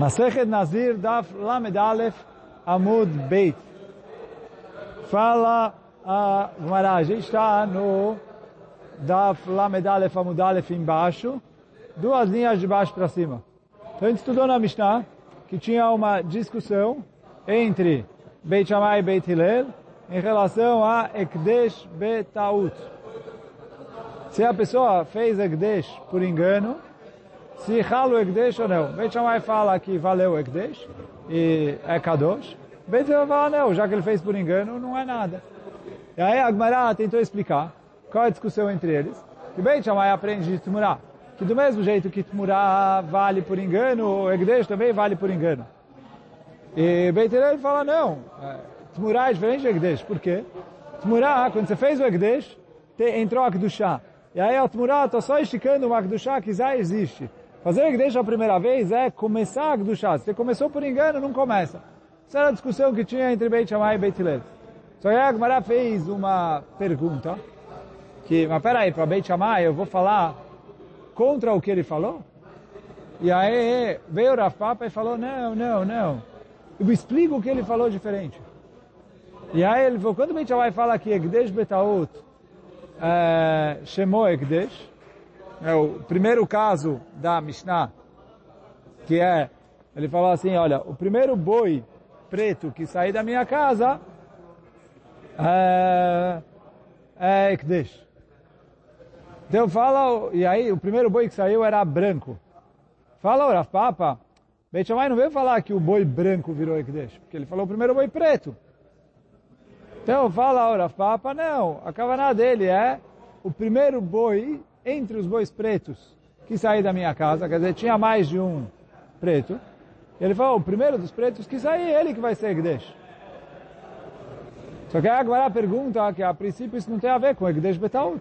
Masechet Nazir Daf Lamed Aleph Amud Beit. Fala a Gemara, a gente está no Daf Lamed Aleph Amud Aleph embaixo, duas linhas de baixo para cima. Então a gente estudou na Mishnah que tinha uma discussão entre Beit Shammai e Beit Hillel em relação a Ekdesh Betaut. Se a pessoa fez Ekdesh por engano, se ralo Ekdesh ou não. Beit Shammai fala que valeu Ekdesh e é Kadosh. Beit Hillel fala não, já que ele fez por engano, não é nada. E aí a Gemara tentou explicar qual é a discussão entre eles. Que Beit Shammai aprende de Tmurah. Que do mesmo jeito que Tmurah vale por engano, o Ekdesh também vale por engano. E Beit Hillel fala não, Tmurah é diferente de Ekdesh. Por quê? Tmurah, quando você fez o Ekdesh, entrou a Kedushah. E aí a Tmurah está só esticando uma Kedushah que já existe. Fazer o Ekdesh a primeira vez é começar a Kedushah. Se você começou por engano, não começa. Essa era a discussão que tinha entre Beit Shammai e Beit Hillel. Só que a Gemara fez uma pergunta, que, mas peraí, para Beit Shammai eu vou falar contra o que ele falou? E aí veio o Rav Papa e falou, não, não, não. Eu explico o que ele falou diferente. E aí ele falou, quando Beit Shammai fala que Ekdesh Betaut é, chamou Ekdesh, é o primeiro caso da Mishnah, que é, ele falou assim, olha, o primeiro boi preto que sair da minha casa é, é. Então fala, e aí o primeiro boi que saiu era branco. Fala o Rav Papa, Beit Shammai não veio falar que o boi branco virou Ekdesh, porque ele falou o primeiro boi preto. Então fala o Rav Papa, não, a cavana dele é o primeiro boi entre os bois pretos que saiu da minha casa, quer dizer, tinha mais de um preto. Ele falou, o primeiro dos pretos que sair, ele que vai ser Ekdesh. Só que agora a pergunta que a princípio isso não tem a ver com Ekdesh Betaut.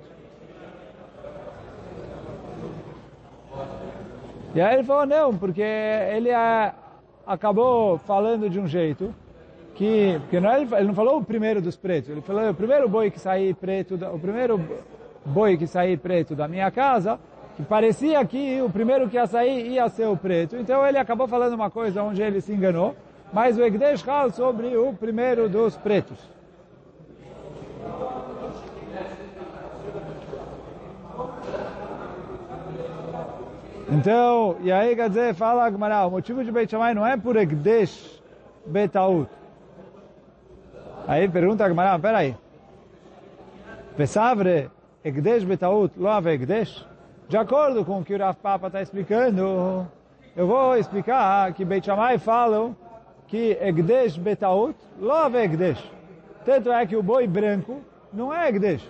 E aí ele falou, não, porque ele é, acabou falando de um jeito que, porque não, é, ele não falou o primeiro dos pretos, ele falou o primeiro boi que sair preto, o primeiro boi que sair preto da minha casa, que parecia que o primeiro que ia sair ia ser o preto. Então ele acabou falando uma coisa onde ele se enganou, mas o Egdesh fala sobre o primeiro dos pretos. Então, e aí quer dizer, fala Agmará, o motivo de Beit Shammai não é por Egdesh Betaut. Aí pergunta Agmará, peraí. Pesavre Egdesh Betaut lo ave Egdesh? De acordo com o que o Rav Papa está explicando, eu vou explicar que Beit Shammai falam que Egdesh Betaut lo ave Egdesh. Tanto é que o boi branco não é Egdesh.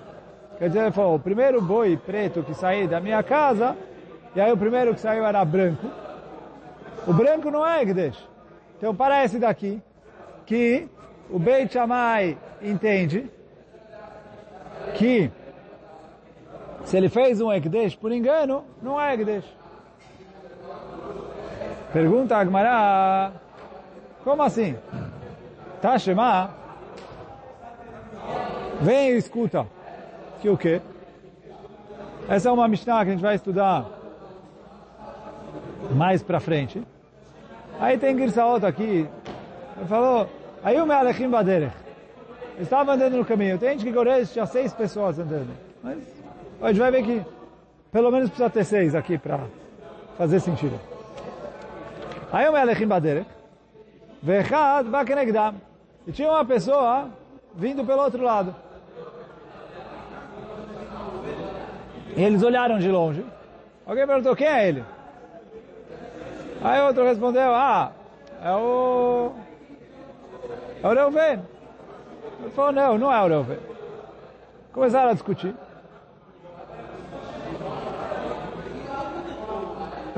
Quer dizer, ele falou, o primeiro boi preto que saiu da minha casa e aí o primeiro que saiu era branco. O branco não é Egdesh. Então parece daqui que o Beit Shammai entende que se ele fez um Ekdesh por engano, não é Ekdesh. Pergunta a Agmará, como assim? Tá Shema? Vem e escuta. Que o quê? Essa é uma Mishnah que a gente vai estudar mais para frente. Aí tem Girsaot aqui. Ele falou, aí o Mealechim Baderech. Estava andando no caminho. Tem gente que Gores tinha seis pessoas andando. Mas a gente vai ver que pelo menos precisa ter seis aqui para fazer sentido. Aí o Mealechim Baderech. Vechad Bakenegdam. E tinha uma pessoa vindo pelo outro lado. E eles olharam de longe. Alguém perguntou, quem é ele? Aí outro respondeu, ah, é o... É o Reuven. Ele falou, não, não é o Reuven. Começaram a discutir.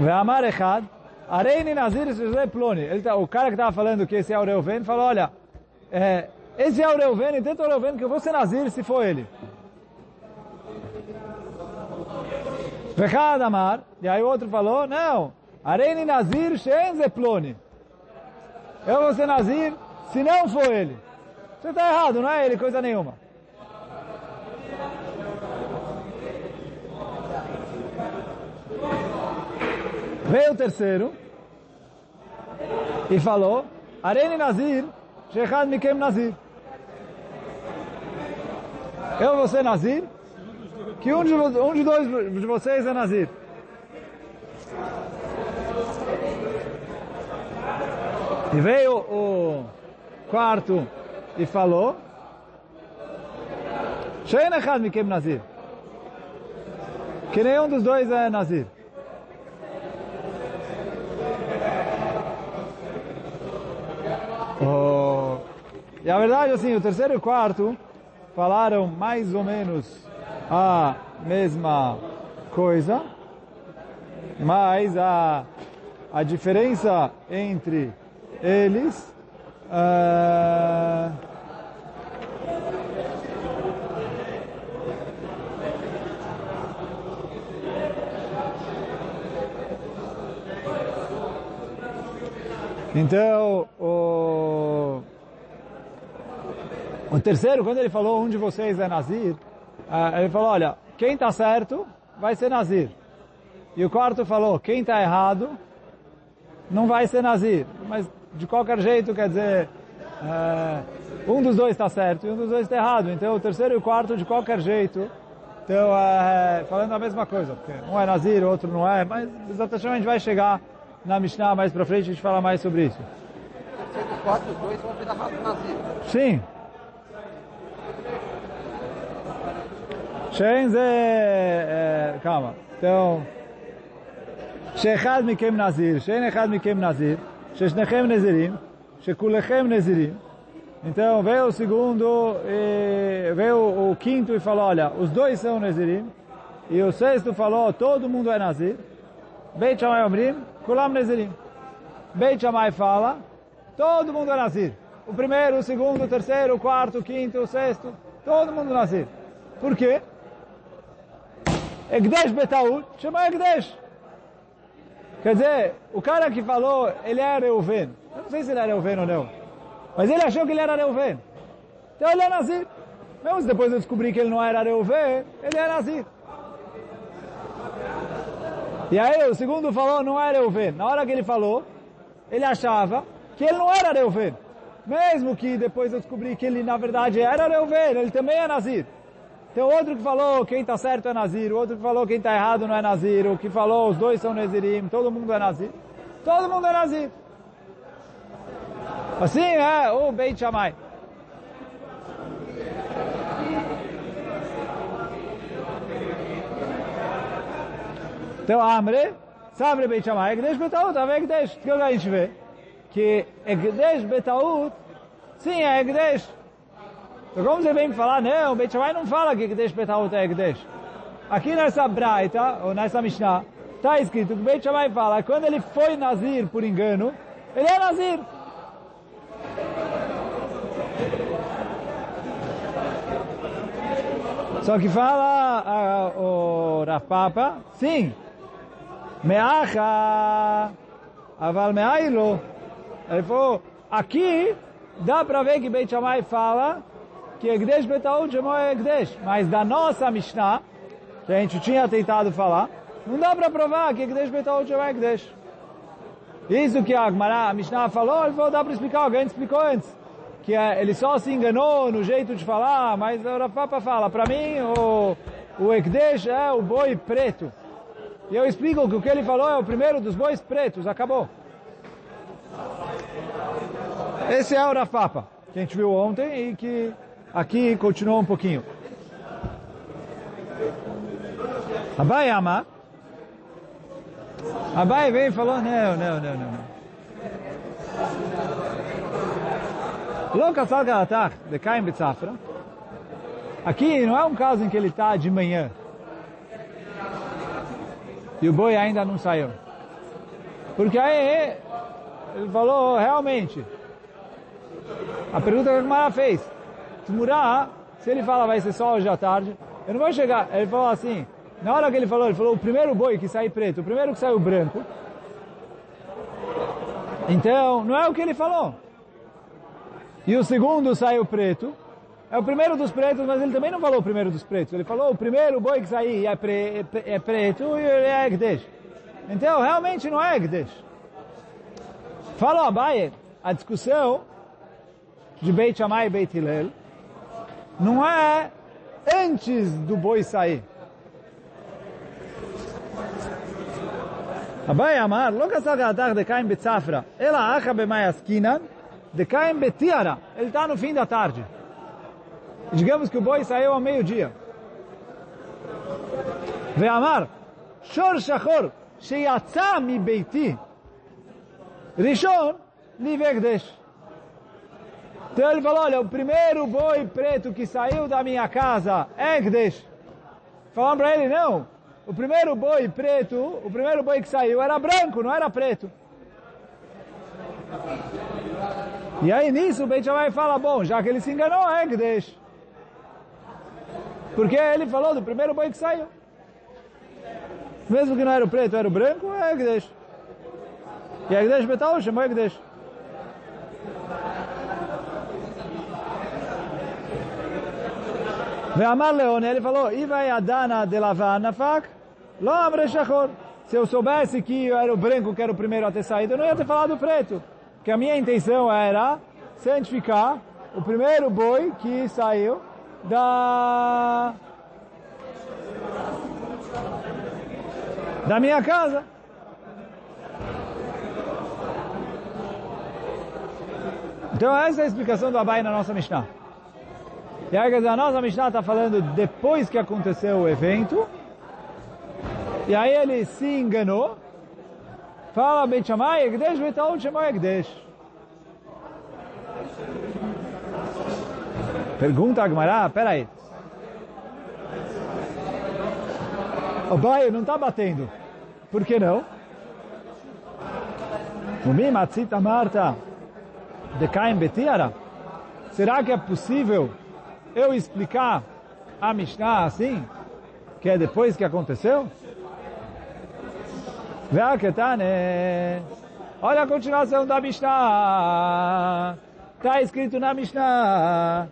Ve'amar echad, areini nazir ploni. Ele tá, o cara que estava falando que esse é o Reuven, falou, olha, é, esse é o Reuven, e o Reuven que eu vou ser nazir se for ele. Ve'chad amar, e aí o outro falou, não, Areini Nazir Shen Zeploni. Eu vou ser Nazir se não for ele. Você está errado, não é ele coisa nenhuma. Veio o terceiro. e falou, Arene Nazir, Shechad Mikem Nazir. Eu vou ser Nazir, que um de, um de dois de vocês é Nazir. E veio o quarto e falou, Shein Mikem Nazir. Que nenhum dos dois é Nazir. E a verdade, assim, o terceiro e o quarto falaram mais ou menos a mesma coisa, mas a, a diferença entre eles uh, Então, o, o terceiro, quando ele falou um de vocês é Nazir, ele falou, olha, quem está certo vai ser Nazir. E o quarto falou, quem está errado não vai ser Nazir. Mas de qualquer jeito, quer dizer, um dos dois está certo e um dos dois está errado. Então o terceiro e o quarto, de qualquer jeito, estão falando a mesma coisa. Porque um é Nazir, o outro não é, mas exatamente a gente vai chegar na Mishnah mais para frente a gente fala mais sobre isso. Quatro, os dois vão virar nazir. Sim. שאין זה, כמה? então, שאחד מכם נזיר, שאין אחד מכם נזיר, ששניכם נזירים, שכולכם נזירים. Então, veio o segundo, e veio o quinto e falou, olha, os dois são nazirim. E o sexto falou, todo mundo é nazir. Beit Shammai Omrim, Kulam Nezirim. Beit Shammai fala, todo mundo é Nazir. O primeiro, o segundo, o terceiro, o quarto, o quinto, o sexto, todo mundo Nazir. Por quê? Egdesh Betaud chama Egdesh. Quer dizer, o cara que falou, ele é Reuven. Eu não sei se ele é Reuven ou não. Mas ele achou que ele era Reuven. Então ele é Nazir. Mesmo depois eu descobri que ele não era Reuven, ele é Nazir. E aí o segundo falou, não era Reuven. Na hora que ele falou, ele achava que ele não era Reuven. Mesmo que depois eu descobri que ele na verdade era Reuven, ele também é Nazir. Tem outro que falou quem está certo é Nazir, outro que falou quem está errado não é Nazir, o que falou os dois são Nazirim, todo mundo é Nazir. Todo mundo é Nazir. Assim é o Beit Shammai. Então, Amre, Samre Beit Shammai, Egdesh Betaut, Ave Egdesh. Que a gente vê? Que Egdesh Betaut, sim, é Egdesh. Então, como você vem me falar, não, Beit Shammai não fala que Egdesh Betaut é Egdesh. Aqui nessa Braita, ou nessa Mishnah, está escrito que Beit Shammai fala, quando ele foi Nazir por engano, ele é Nazir. Só que fala uh, o Rav Papa, sim, Meacha, aval meailo. Ele falou, aqui dá para ver que Beit Shammai fala que Egdesh Betaud chamou Egdesh. Mas da nossa Mishnah, que a gente tinha tentado falar, não dá para provar que Egdesh Betaud chamou Egdesh. Isso que a a Mishnah falou, ele falou, dá para explicar, alguém explicou antes. Que ele só se enganou no jeito de falar, mas o Rafapa fala, para mim o, o Egdesh é o boi preto. E eu explico que o que ele falou é o primeiro dos bois pretos, acabou. Esse é o Rafapa, que a gente viu ontem e que aqui continuou um pouquinho. Abai ama. Abai veio e falou, não, não, não, não. Lo kasal galatach de Caim Betzafra. Aqui não é um caso em que ele está de manhã e o boi ainda não saiu. Porque aí ele falou, realmente, a pergunta que a Gemara fez, Tmurá, se ele fala vai ser só hoje à tarde, eu não vou chegar, ele falou assim, na hora que ele falou, ele falou o primeiro boi que sai preto, o primeiro que saiu branco, então, não é o que ele falou. E o segundo saiu preto, é o primeiro dos pretos, mas ele também não falou o primeiro dos pretos. Ele falou o primeiro boi que sair é, pre, é preto e é Egdesh. Então, realmente não é Egdesh. Falou Abaye, a discussão de Beit Shammai e Beit Hillel não é antes do boi sair. Abai Amar, logo essa gadar de Caim Betzafra, ela acha bem mais bemaiaskinan, de Caim Betiara, ele está no fim da tarde. Digamos que o boi saiu ao meio-dia. Veamar, Shor Shachor, Sheyatza mi Beiti, Rishon, Livegdesh. Então ele falou, olha, o primeiro boi preto que saiu da minha casa é Ekdesh. Falaram para ele, não, o primeiro boi preto, o primeiro boi que saiu era branco, não era preto. E aí nisso o Beit Shammai fala, bom, já que ele se enganou, é Ekdesh. Porque ele falou do primeiro boi que saiu. Mesmo que não era o preto, era o branco, é Ekdesh. E Ekdesh Betal chamou Ekdesh. Ve'amar Leone, ele falou, Ivai Adana de Lavanafak, Lomre Shachor. Se eu soubesse que eu era o branco que era o primeiro a ter saído, eu não ia ter falado preto. Porque a minha intenção era santificar o primeiro boi que saiu da... da minha casa. Então essa é a explicação do Abai na nossa Mishnah. E aí, quer dizer, a nossa Mishnah está falando depois que aconteceu o evento. E aí ele se enganou. Fala, Beit Shammai, Egdesh, Betaon, Shammai, Egdesh. Pergunta a Gemara, peraí. O Baio não está batendo. Por que não? O Mimatzita Marta de Caim Betiara. Será que é possível eu explicar a Mishnah assim, que é depois que aconteceu? Olha a continuação da Mishnah. Está escrito na Mishnah.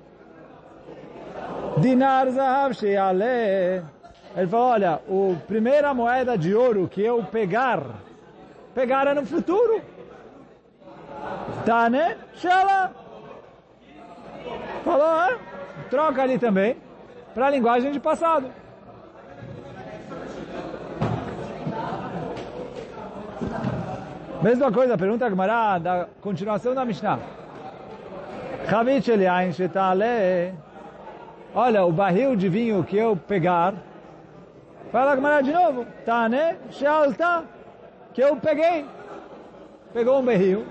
Dinar Zahav. Ele falou, olha, a primeira moeda de ouro que eu pegar, pegar é no futuro. Tane Shala. Falou, ah, troca ali também para a linguagem de passado. Mesma coisa, pergunta a Gemara da continuação da Mishnah. Shetale. Olha, o barril de vinho que eu pegar, fala a Gemara de novo. Tane Shealta. Que eu peguei. Pegou um barril,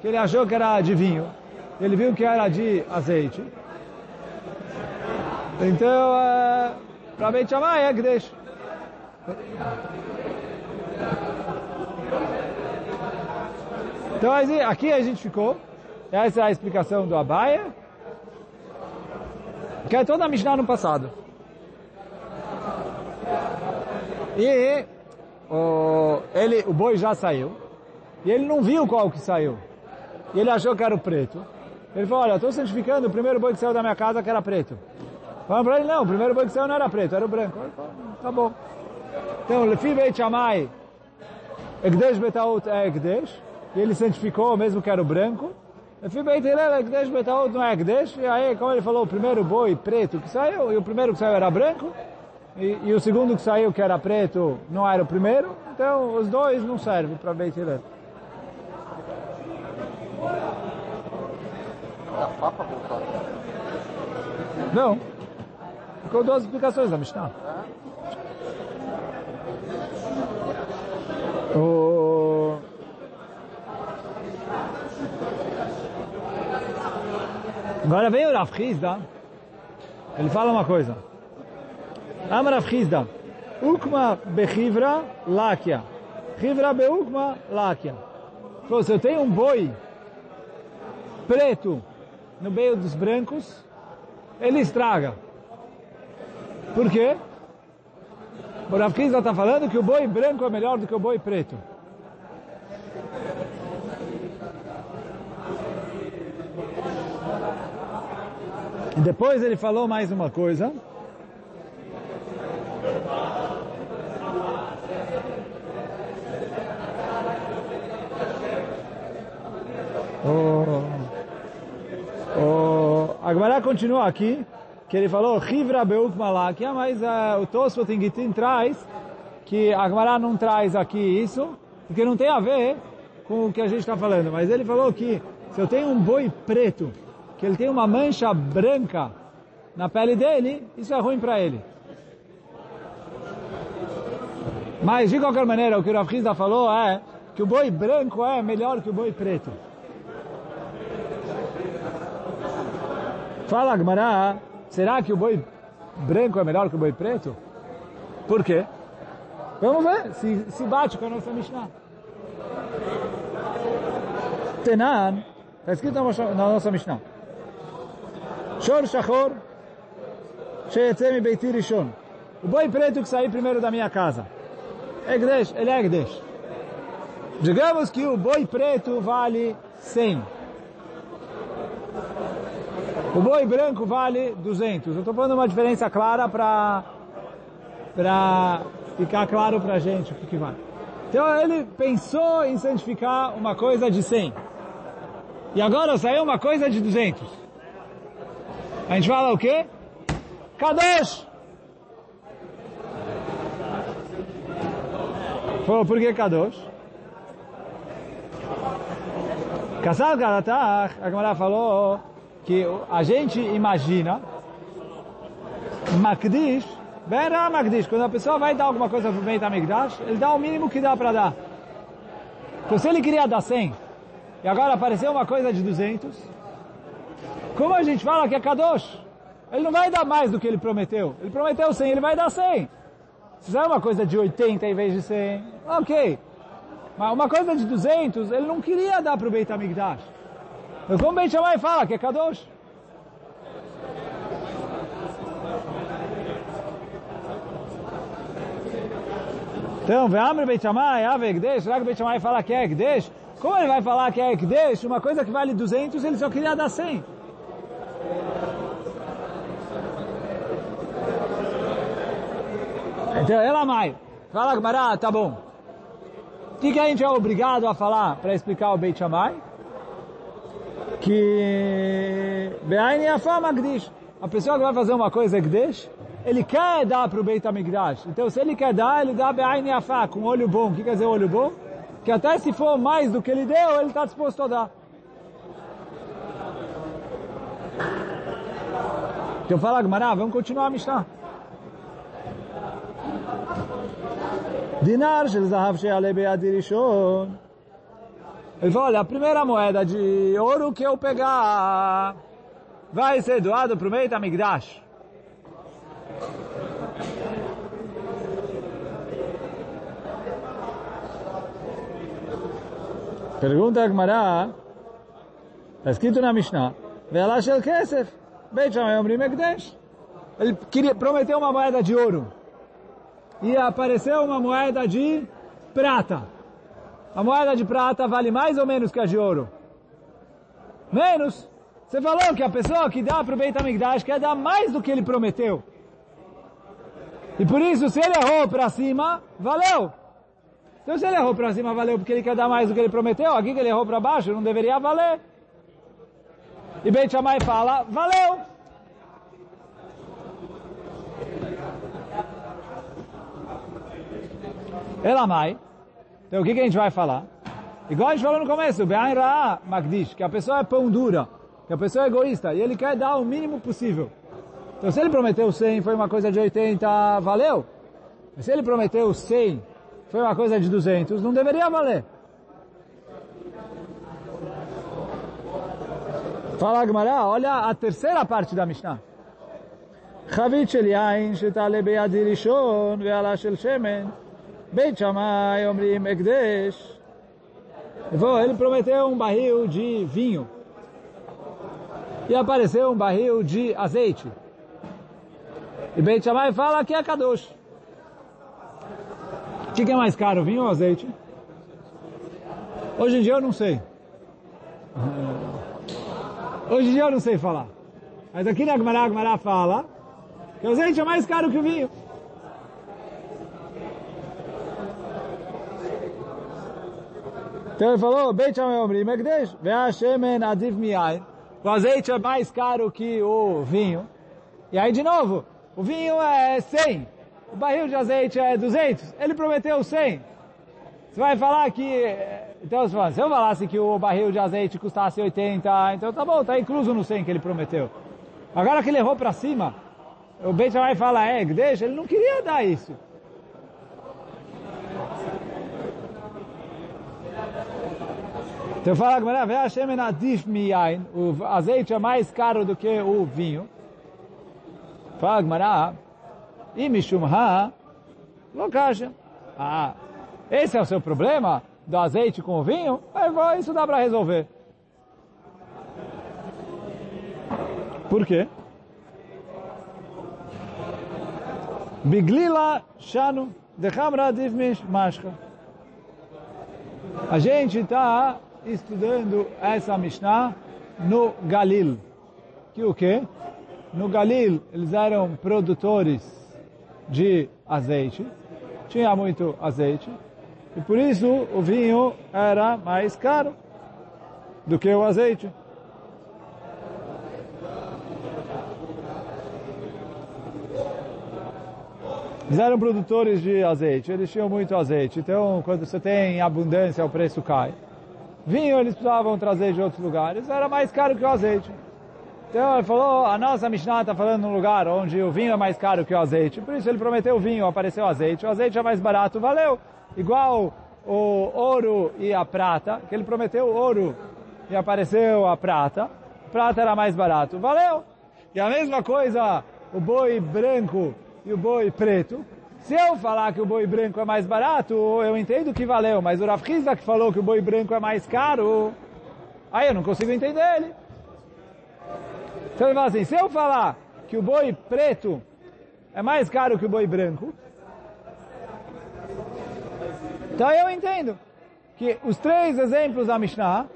que ele achou que era de vinho. Ele viu que era de azeite. Então, é, para Beit Shammai é que deixa. Então, aqui a gente ficou. Essa é a explicação do Abaia. Que é toda a Mishnah no passado. E o, ele, o boi já saiu. E ele não viu qual que saiu. E ele achou que era o preto. Ele falou, olha, estou certificando o primeiro boi que saiu da minha casa que era preto. Falaram para ele, não, o primeiro boi que saiu não era preto, era o branco. Ele falou, tá bom. Então, Lefi Beit Shammai, Egdesh Betaut é Egdesh. E ele santificou mesmo que era o branco. Lefi Beit Hillel, Egdesh Betaut não é Egdesh. E aí, como ele falou, o primeiro boi preto que saiu, e o primeiro que saiu era branco. E, e, o segundo que saiu, que era preto, não era o primeiro. Então, os dois não servem para Beit Hillel. Não. Ficou duas explicações da Mishnah. O... Agora vem o Rav Hizda. Ele fala uma coisa. Ama Rav Hizda. Ukma bechivra lakia. Chivra beukma lakia. Se eu tenho um boi preto no meio dos brancos, ele estraga. Por quê? O Rav está falando que o boi branco é melhor do que o boi preto. E depois ele falou mais uma coisa. O, o, a Gemara continua aqui, que ele falou, Chivra Beuk Malak, ah, mas uh, o Tosfot em Gittin traz que a não traz aqui isso, porque não tem a ver com o que a gente está falando. Mas ele falou que se eu tenho um boi preto, que ele tem uma mancha branca na pele dele, isso é ruim para ele. Mas, de qualquer maneira, o que o Rav falou é que o boi branco é melhor que o boi preto. Fala, Gmará, será que o boi branco é melhor que o boi preto? Por quê? Vamos ver se, se bate com a nossa Mishnah. Tenan, está escrito na nossa Mishnah. Shor Shachor, Sheyetzem Beiti Rishon. O boi preto que saiu primeiro da minha casa. Egdesh, ele é Egdesh. Digamos que o boi preto vale 100. O boi branco vale 200. Eu estou pondo uma diferença clara para para ficar claro para a gente o que, vale. Então ele pensou em santificar uma coisa de 100. E agora saiu uma coisa de 200. A gente fala o quê? Kadosh! Falou, por que Kadosh? Kassal Galatach, a Gemara falou que a gente imagina Makdish, Bera Makdish, quando a pessoa vai dar alguma coisa para o Beit HaMikdash, ele dá o mínimo que dá para dar. Então se ele queria dar 100, e agora apareceu uma coisa de 200, como a gente fala que é Kadosh? Ele não vai dar mais do que ele prometeu. Ele prometeu 100, ele vai dar 100. Se fizer uma coisa de 80 em vez de 100, ok. Mas uma coisa de 200, ele não queria dar para o Beit HaMikdash. Mas como Beit Shammai fala que é Kadosh? Então, Ve'amre Beit Shammai, Ave Ekdesh, será que Beit Shammai fala que é Ekdesh? Como ele vai falar que é Ekdesh, uma coisa que vale 200, ele só queria dar 100? Então, ela mai. Fala, Gmará, tá bom. O que, que a gente é obrigado a falar para explicar o Beit Shammai? Que Be'ain Yafá Magdish. A pessoa que vai fazer uma coisa Gdesh, ele quer dar para o Beit HaMikdash. Então, se ele quer dar, ele dá Be'ain Yafá, com olho bom. O que quer dizer olho bom? Que até se for mais do que ele deu, ele está disposto a dar. Então fala, Gmará, vamos continuar a Mishnah. Dinar shel zahav she'ale. Ele falou, olha, a primeira moeda de ouro que eu pegar vai ser doado para o Beit HaMikdash. Pergunta a Gemara, está escrito na Mishnah, Ve'ala shel kesef, Beit Shammai omrim ekdesh. Ele queria, prometeu uma moeda de ouro e apareceu uma moeda de prata. A moeda de prata vale mais ou menos que a de ouro? Menos. Você falou que a pessoa que dá para o Beit HaMikdash quer dar mais do que ele prometeu. E por isso, se ele errou para cima, valeu. Então se ele errou para cima, valeu porque ele quer dar mais do que ele prometeu. Aqui que ele errou para baixo, não deveria valer. E Beit Shammai fala, valeu. Elamai. Então o que, que a gente vai falar? Igual a gente falou no começo, Be'ain Ra'a Magdish, que a pessoa é pão dura, que a pessoa é egoísta, e ele quer dar o mínimo possível. Então se ele prometeu 100, foi uma coisa de 80, valeu. Mas se ele prometeu 100, foi uma coisa de 200, não deveria valer. Fala Gemara, olha a terceira parte da Mishnah. חבית של יין שתעלה בידי ראשון ועלה של שמן Beit Shammai Omrim Ekdesh. Ele prometeu um barril de vinho. E apareceu um barril de azeite. E Beit Shammai fala que é Kadosh. O que é mais caro, vinho ou azeite? Hoje em dia eu não sei. Hoje em dia eu não sei falar. Mas aqui na Gemara, a Gemara fala que o azeite é mais caro que o vinho. Então ele falou, Beit Shammai Omrim Ekdesh, Ve'ashemen Miyain. O azeite é mais caro que o vinho. E aí, de novo, o vinho é 100, o barril de azeite é 200, ele prometeu 100. Você vai falar que... Então, fala, se eu falasse que o barril de azeite custasse 80, então tá bom, tá incluso no 100 que ele prometeu. Agora que ele errou para cima, o Beit vai falar, é, deixa, ele não queria dar isso. Então fala o azeite é mais caro do que o vinho. Fala Gmará, e Mishum Ha, Lokasha. Ah, esse é o seu problema? Do azeite com o vinho? Isso dá para resolver. Por quê? Biglila Shanu de Hamra Divmish Mashka. A gente está estudando essa Mishnah no Galil. Que o quê? No Galil eles eram produtores de azeite, tinha muito azeite, e por isso o vinho era mais caro do que o azeite. Eles eram produtores de azeite, eles tinham muito azeite, então quando você tem abundância o preço cai. Vinho eles precisavam trazer de outros lugares, era mais caro que o azeite. Então ele falou, a nossa Mishnah está falando num lugar onde o vinho é mais caro que o azeite, por isso ele prometeu o vinho, apareceu o azeite, o azeite é mais barato, valeu. Igual o ouro e a prata, que ele prometeu ouro e apareceu a prata, prata era mais barato, valeu. E a mesma coisa, o boi branco e o boi preto, se eu falar que o boi branco é mais barato, eu entendo que valeu, mas o Rav que falou que o boi branco é mais caro, aí eu não consigo entender ele. Então ele fala assim, se eu falar que o boi preto é mais caro que o boi branco, então eu entendo que os três exemplos da Mishnah,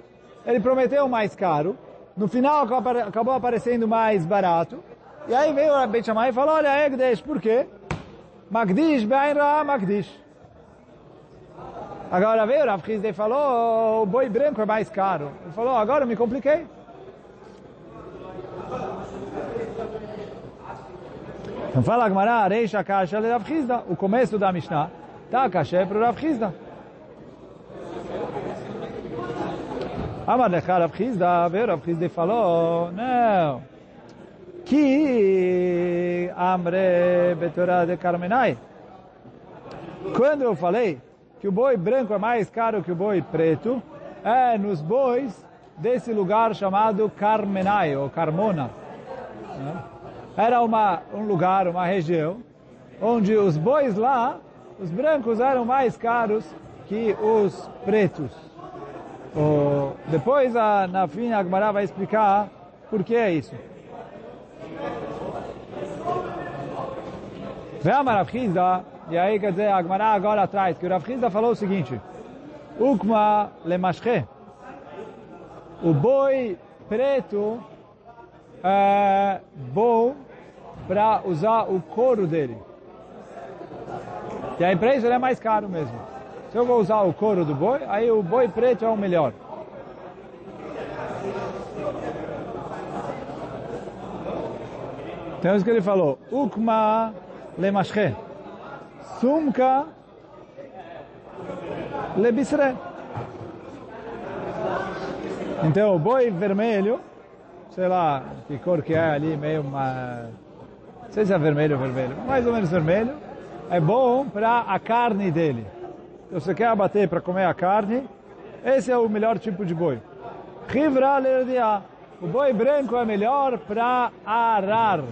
ele prometeu mais caro, no final acabou aparecendo mais barato, e aí veio o Beit Shammai e falou, olha, Egdesh, por quê? Magdish Be'ain Ra Magdish. Agora veio o Rav Hizde e falou, o boi branco é mais caro. Ele falou, agora eu me compliquei. Então fala a Gemara, Reisha Kasha le Rav Hizda. O começo da Mishnah tá Kasha para o Rav Hizda. Amar lecha Rav Hizda, veio o Rav Hizda e falou, não que amre betorá de Carmenai. Quando eu falei que o boi branco é mais caro que o boi preto, é nos bois desse lugar chamado Carmenai, ou Carmona. Era uma, um lugar, uma região, onde os bois lá, os brancos eram mais caros que os pretos. depois, a, na fim, a Agmará vai explicar por que é isso. Veama Rav Chizda, e aí quer dizer, a Agmará agora atrás, que o Rav Chizda falou o seguinte, Ukma lemashche, o boi preto é bom para usar o couro dele. E aí para isso ele é mais caro mesmo. Se eu vou usar o couro do boi, aí o boi preto é o melhor. Então é isso que ele falou. Ukma lemashche. Sumka lebisre. Então o boi vermelho, sei lá que cor que é ali, meio uma... Não sei se é vermelho ou vermelho, mais ou menos vermelho. É bom para a carne dele. Então, se você quer abater para comer a carne, esse é o melhor tipo de boi. Rivra. O boi branco é melhor para arar.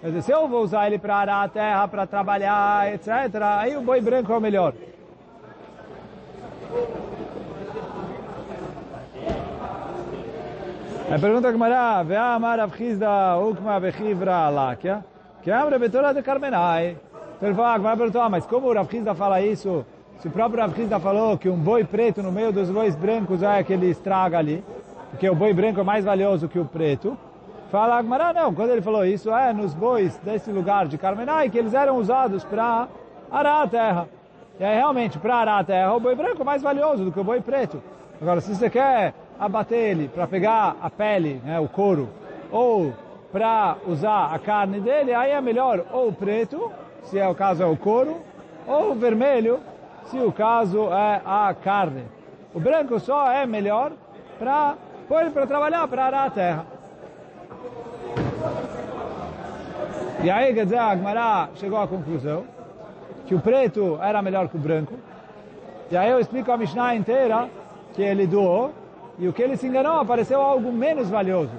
Quer dizer, se eu vou usar ele para arar a terra, para trabalhar, etc., aí o boi branco é o melhor. A pergunta que Mará, Ve'amar Avchizda Ukma Bechivra Alakia, que é Betora de Carmenai. Então ele fala, vai perguntar, mas como o Rav fala isso? Se o próprio Rav falou que um boi preto no meio dos bois brancos é que ele estraga ali, porque o boi branco é mais valioso que o preto, Fala Agmará, não, quando ele falou isso, é nos bois desse lugar de Carmenai, que eles eram usados para arar a terra. E aí realmente, para arar a terra, o boi branco é mais valioso do que o boi preto. Agora, se você quer abater ele para pegar a pele, né, o couro, ou para usar a carne dele, aí é melhor ou o preto, se é o caso é o couro, ou o vermelho, se o caso é a carne. O branco só é melhor para ele para trabalhar, para arar a terra. E aí, quer dizer, a Agmará chegou à conclusão que o preto era melhor que o branco. E aí eu explico a Mishnah inteira que ele doou, e o que ele se enganou apareceu algo menos valioso.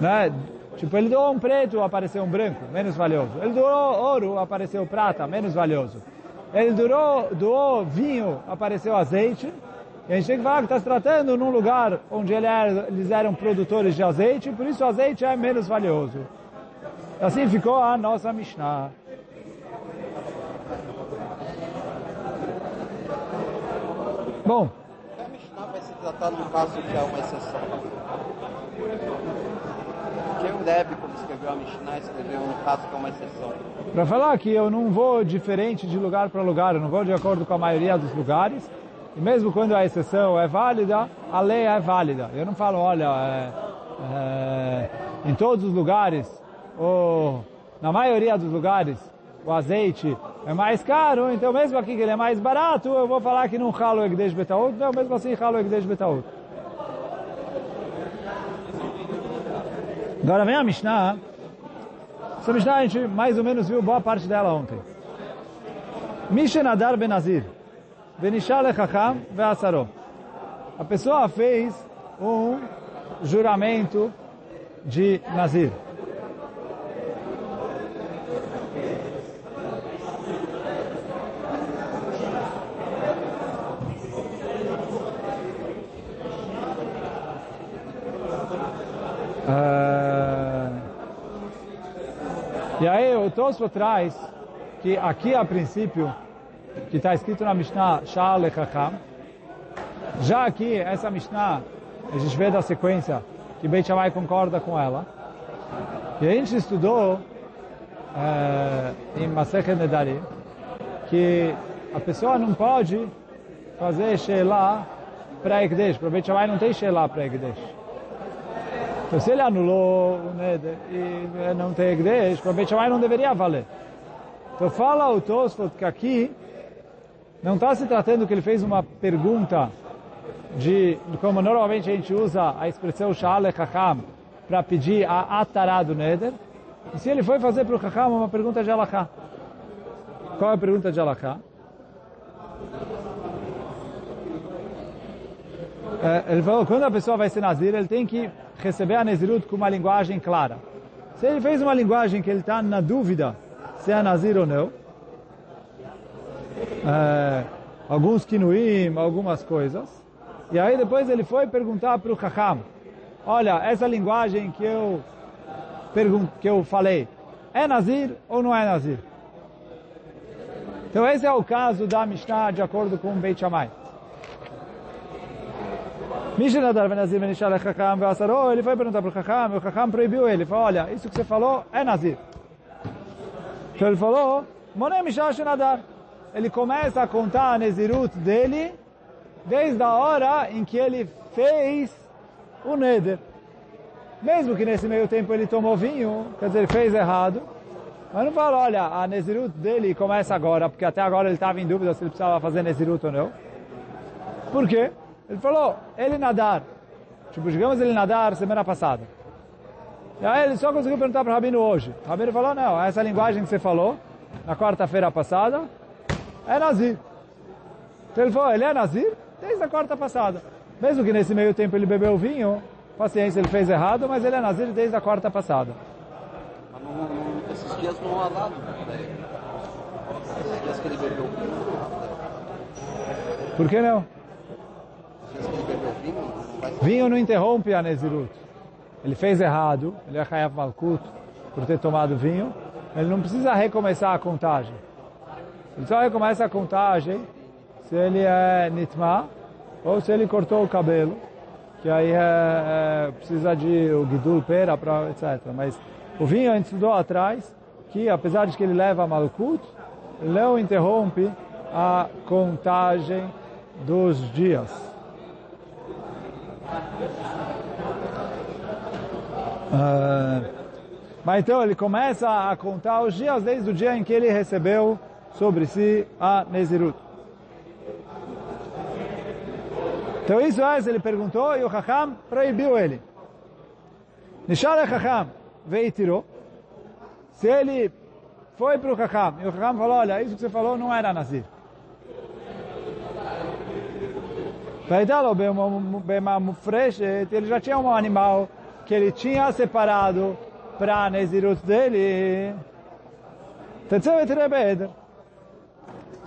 Né? Tipo, ele doou um preto, apareceu um branco, menos valioso. Ele doou ouro, apareceu prata, menos valioso. Ele doou, doou vinho, apareceu azeite. E a gente tem que falar que está se tratando num lugar onde ele era, eles eram produtores de azeite, por isso o azeite é menos valioso. Assim ficou a nossa Mishnah. Bom. A Mishnah vai se tratar no caso que é uma exceção. Porque o Rebbe, quando escreveu a Mishnah, escreveu no caso que é uma exceção. Para falar que eu não vou diferente de lugar para lugar, eu não vou de acordo com a maioria dos lugares, e mesmo quando a exceção é válida, a lei é válida. Eu não falo, olha, é, é, em todos os lugares, ou na maioria dos lugares, o azeite é mais caro, então mesmo aqui que ele é mais barato, eu vou falar que não ralo Egdesh Betaut, então mesmo assim ralo Egdesh Betaut. Agora vem a Mishnah. Essa Mishnah a gente mais ou menos viu boa parte dela ontem. Mishenadar Benazir. Benishal Echacham Ve'asaro. A pessoa fez um juramento de Nazir. E aí o Tosfo traz que aqui a princípio, que está escrito na Mishnah Sha'al Echacham, já aqui essa Mishnah, a gente vê da sequência que Beit Shammai concorda com ela. E a gente estudou é, em Masechet Nedarim que a pessoa não pode fazer Shelah para Ekdesh, para Beit Shammai não tem Shelah para Ekdesh. Então, se ele anulou o e não tem Ekdesh, para Beit Shammai não deveria valer. Então, fala o Tosfot que aqui não está se tratando que ele fez uma pergunta de, como normalmente a gente usa a expressão Sha'ale Chacham para pedir a Atará do Neder. E se ele foi fazer para o Chacham uma pergunta de Alaká. Qual é a pergunta de Alaká? É, ele falou, quando a pessoa vai ser Nazir, ele tem que receber a Nezirut com uma linguagem clara. Se ele fez uma linguagem que ele está na dúvida se é Nazir ou não, é, alguns kinuim, algumas coisas, e aí depois ele foi perguntar para o Chacham, olha, essa linguagem que eu, que eu falei, é Nazir ou não é Nazir? Então esse é o caso da Mishnah de acordo com Beit Shammai. Ele foi perguntar para o Chacham, e o Chacham proibiu ele, ele falou, olha, isso que você falou é Nazir. Então ele falou, Monem Mishal Shenadar. Ele começa a contar a Nezirut dele desde a hora em que ele fez o Neder. Mesmo que nesse meio tempo ele tomou vinho, quer dizer, ele fez errado, mas não fala, olha, a Nezirut dele começa agora, porque até agora ele estava em dúvida se ele precisava fazer Nezirut ou não. Por quê? Ele falou, ele nadar. Tipo, digamos ele nadar semana passada. E aí ele só conseguiu perguntar para o Rabino hoje. O Rabino falou, não, essa linguagem que você falou, na quarta-feira passada, é Nazir. Então ele falou, ele é Nazir desde a quarta passada. Mesmo que nesse meio tempo ele bebeu vinho, paciência, ele fez errado, mas ele é Nazir desde a quarta passada. Mas não, não, esses dias não há. Né? Esses dias que ele bebeu vinho. Por que não? Esses dias que ele bebeu vinho, não interrompe a Nezirut. Ele fez errado, ele é Hayaf Malkut, por ter tomado vinho, ele não precisa recomeçar a contagem. Ele só recomeça a contagem se ele é Nitma ou se ele cortou o cabelo, que aí é, é, precisa de o Gidul, pera, pra, etc. Mas o vinho a gente estudou atrás, que apesar de que ele leva Malkut, não interrompe a contagem dos dias. Uh, mas então ele começa a contar os dias desde o dia em que ele recebeu sobre si a Nezirut. Então isso é, ele perguntou e o Chacham proibiu ele. Nishal Chacham veio e tirou. Se ele foi para o Chacham e o Chacham falou, olha, isso que você falou não era Nazir. Ele já tinha um animal que ele tinha separado para Nezirut dele.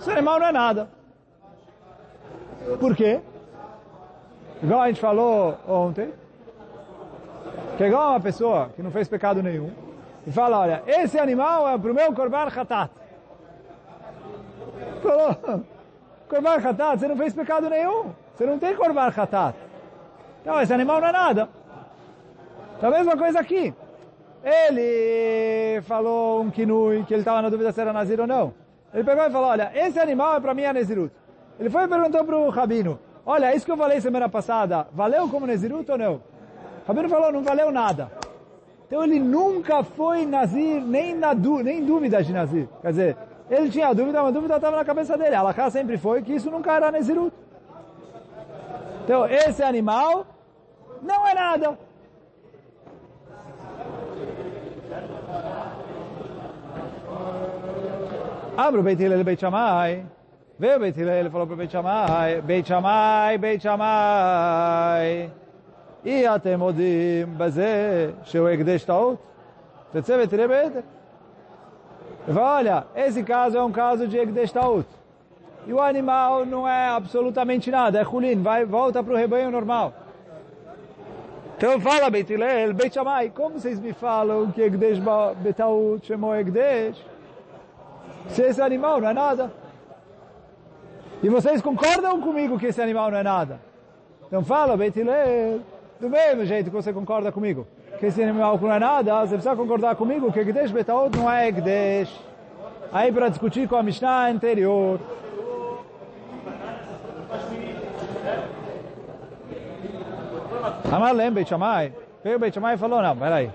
Esse animal não é nada. Por quê? Igual a gente falou ontem, que é igual uma pessoa que não fez pecado nenhum, e fala, olha, esse animal é para o meu Korban Khatat. Falou, Korban Khatat, você não fez pecado nenhum. Você não tem Korban Khatat. Então, esse animal não é nada. Então, a mesma coisa aqui. Ele falou um kinui, que ele estava na dúvida se era Nazir ou não. Ele pegou e falou, olha, esse animal é para mim a Nezirut. Ele foi e perguntou para o Rabino, olha, isso que eu falei semana passada, valeu como Nezirut ou não? O Rabino falou, não valeu nada. Então ele nunca foi Nazir, nem, na nem dúvida de Nazir. Quer dizer, ele tinha dúvida, mas a dúvida estava na cabeça dele. A sempre foi que isso nunca era Nezirut. Então, esse animal não é nada. Abre o Beit Hillel Beit Shammai. Veio o Beit Hillel falou para o Beit Shammai, Beit Shammai, Beit Shammai. E até modim bazé, seu egdesh taot. você Beit Hillel Beit Olha, esse caso é um caso de egdesh taot. E o animal não é absolutamente nada, é rulim, vai, volta para o rebanho normal. Então fala Beit Hillel, Beit Shammai, como vocês me falam que egdesh taot chamou egdesh? se esse animal não é nada. E vocês concordam comigo que esse animal não é nada? Então fala, Beitilel, do mesmo jeito que você concorda comigo, que esse animal não é nada, você precisa concordar comigo que Egdesh Betaot não é Egdesh. Aí para discutir com a Mishnah anterior, Amar lembra Beit Shammai. Veio Beit Shammai e falou, não, peraí.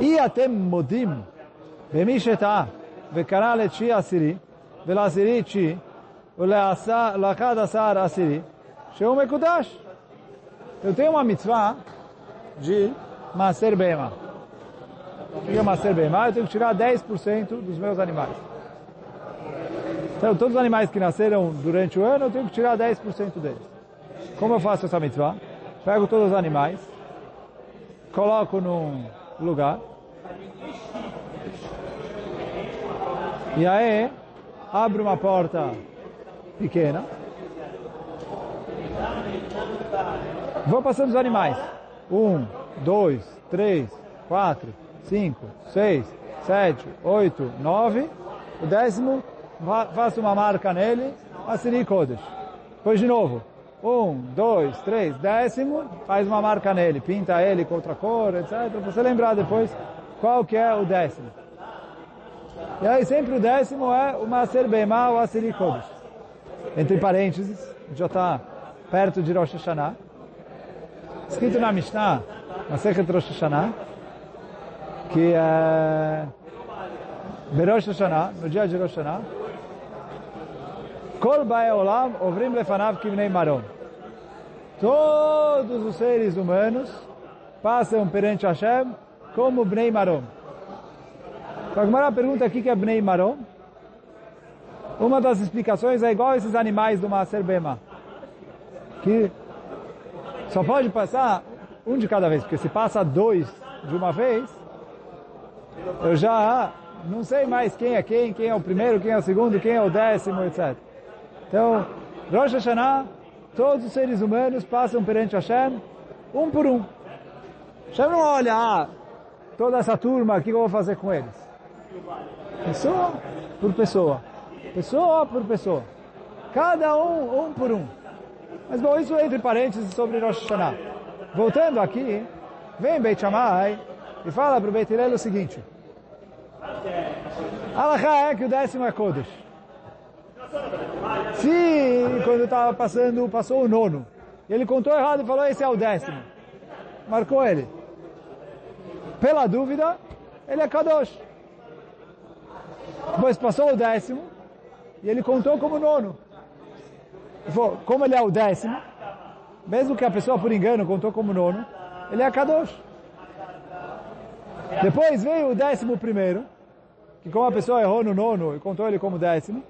E até Modim, במי שטעה וקרא לתשיעי עשירי, ולעשירי תשיעי, ולאחד עשר עשירי, שהוא מקודש. Eu tenho uma mitzvah de Maser Bema. O que é Maser Bema? Eu tenho que tirar 10% dos meus animais. Então, todos os animais que nasceram durante o ano, eu tenho que tirar 10% deles. Como eu faço essa mitzvah? Pego todos os animais, coloco num lugar, e aí abro uma porta pequena, vou passando os animais. Um, dois, três, quatro, cinco, seis, sete, oito, nove. O décimo, faço uma marca nele, Asiri Kodesh. Depois de novo. Um, dois, três, décimo, faz uma marca nele, pinta ele com outra cor, etc. Para você lembrar depois qual que é o décimo. E aí sempre o décimo é o Maser Beimá ou Asiri Kodesh. Entre parênteses, já está perto de Rosh Hashanah. Escrito na Mishnah, Masechet Rosh Hashanah, que é Berosh Hashanah, no dia de Rosh Hashanah, Kol Bae Olam Ovrim Lefanav Kivnei Maron. Todos os seres humanos passam perante Hashem como Bnei Marom. A Gemara pergunta aqui que é Bnei Marom. Uma das explicações é igual esses animais do Maser. Que só pode passar um de cada vez, porque se passa dois de uma vez, eu já não sei mais quem é quem, quem é o primeiro, quem é o segundo, quem é o décimo, etc. Então, Rosh Hashanah, todos os seres humanos passam perante Hashem, um por um. Hashem não olha, ah, toda essa turma, o que eu vou fazer com eles? Pessoa por pessoa. Pessoa por pessoa. Cada um, um por um. Mas bom, isso entre parênteses sobre Rosh Hashanah. Voltando aqui, vem Beit Shammai e fala para o Beit Hillel o seguinte. Alahá é que o décimo é Kodesh. Se quando estava passando, passou o nono, ele contou errado e falou, esse é o décimo. Marcou ele. Pela dúvida, ele é Kadosh. Depois passou o décimo, e ele contou como nono. Falou, como ele é o décimo, mesmo que a pessoa por engano contou como nono, ele é Kadosh. Depois veio o décimo primeiro, que como a pessoa errou no nono e contou ele como décimo,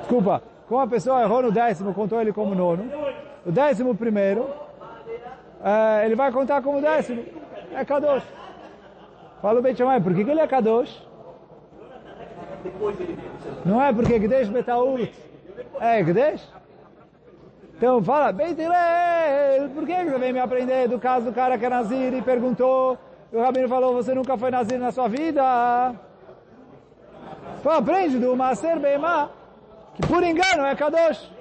desculpa, como a pessoa errou no décimo, contou ele como nono, o décimo primeiro, é, ele vai contar como décimo, é Kadosh. Fala o Beit por que, que ele é Kadosh? Não é porque Gdesh Betaut é Gdesh? Então fala, Beit Hillel, por que você vem me aprender do caso do cara que é Nazir e perguntou o Rabino falou, você nunca foi Nazir na sua vida. Então aprende do Maser Beimá, que por engano é Kadosh.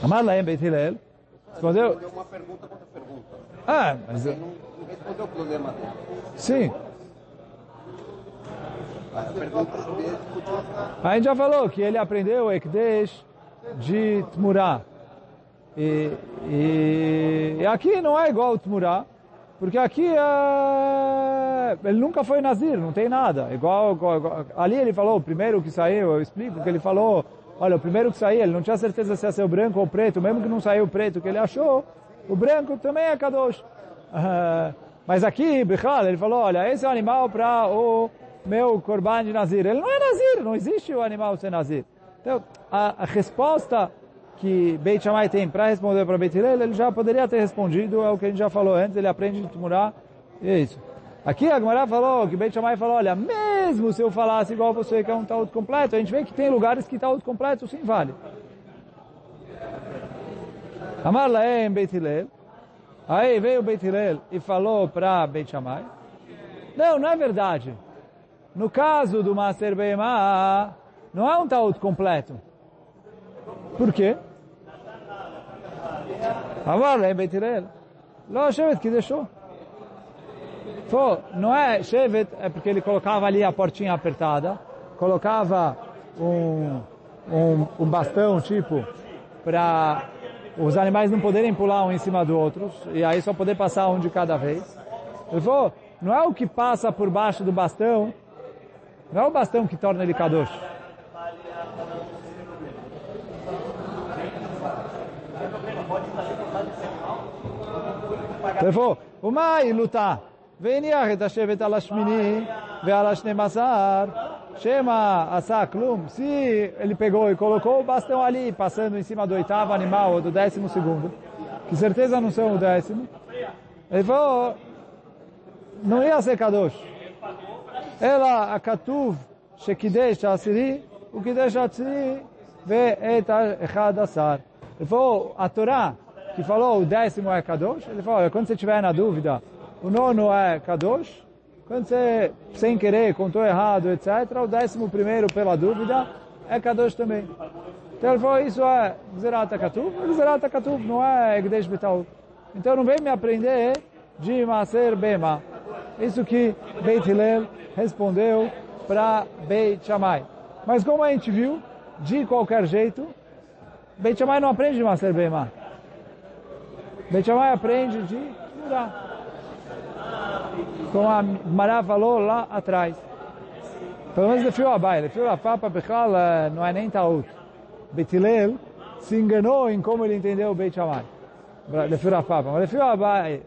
Amar Laem Beit Hillel respondeu... Uma pergunta contra pergunta. Ah, mas... Ele não, não respondeu o problema dele. Sim. A pergunta dele. A gente já falou que ele aprendeu o Ekdesh de Tmurá. E, e, e aqui não é igual o Tmurá, porque aqui é, ele nunca foi Nazir, não tem nada. Igual, igual, igual, ali ele falou, primeiro que saiu, eu explico que ele falou, olha, o primeiro que saiu, ele não tinha certeza se ia ser o branco ou o preto, mesmo que não saiu o preto que ele achou, o branco também é Kadosh. Uh, mas aqui, Bichal, ele falou, olha, esse é o animal para o meu Korban de Nazir. Ele não é Nazir, não existe o animal ser Nazir. Então, a, a resposta que Beit Shammai tem para responder para Beit Hillel, ele já poderia ter respondido, é o que a gente já falou antes, ele aprende de Tmurá, e é isso. Aqui a Gemara falou, que Beit Shammai falou, olha, mesmo se eu falasse igual você que é um taúd completo, a gente vê que tem lugares que taúd completo sim vale. Amar Laem Beit Hillel, aí veio Beit Hillel e falou para Beit Shammai, não, não é verdade. No caso do Master Beimah, não é um taúd completo. Por quê? Amar Laem Beit Hillel, Lo que deixou. Falou, não é Shevet, é porque ele colocava ali a portinha apertada, colocava um, um, um bastão, tipo, para os animais não poderem pular um em cima do outro, e aí só poder passar um de cada vez. Ele falou, não é o que passa por baixo do bastão, não é o bastão que torna ele kadosh. Ele falou, o mai lutar. והניח את השבט על השמיני ועל השנים עשר, שמא עשה כלום. Se ele pegou e colocou o bastão ali, passando em cima do oitavo animal ou do décimo segundo, que certeza não são o décimo, ele falou, não ia ser kadosh. Ela, a katuv, שקידש העשירי, הוא קידש העשירי ואת האחד עשר. Ele falou, a Torá, que falou o décimo é kadosh, ele falou, quando você estiver na dúvida, o nono é Kadosh, quando você, sem querer, contou errado, etc., o décimo primeiro, pela dúvida, é Kadosh também. Então ele falou, isso é Gzerat HaKatuv, Gzerat HaKatuv não é Egdesh Betaut. Então não vem me aprender de Maser Bema. Isso que Beit Hillel respondeu para Beit Shammai. Mas como a gente viu, de qualquer jeito, Beit Shammai não aprende de Maser Bema. Beit Shammai aprende de Murah como a Mará falou lá atrás. Pelo menos fio a baile, fio a papa Bechal não é nem Taut. Betilel se enganou em como ele entendeu o Beit Shammai. Lefio a papa. Mas lefio a baile,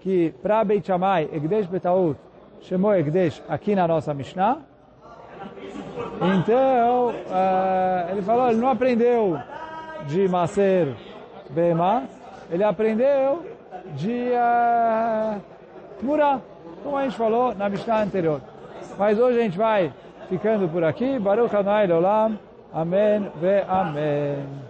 que para Beit Shammai, Egdesh Betaut, chamou Egdesh aqui na nossa Mishnah. Então, uh, ele falou, ele não aprendeu de Maser Bema, ele aprendeu de uh, Murah como a gente falou na Mishnah anterior. Mas hoje a gente vai ficando por aqui. Baruch Hanai Olam. Amém ve Amém.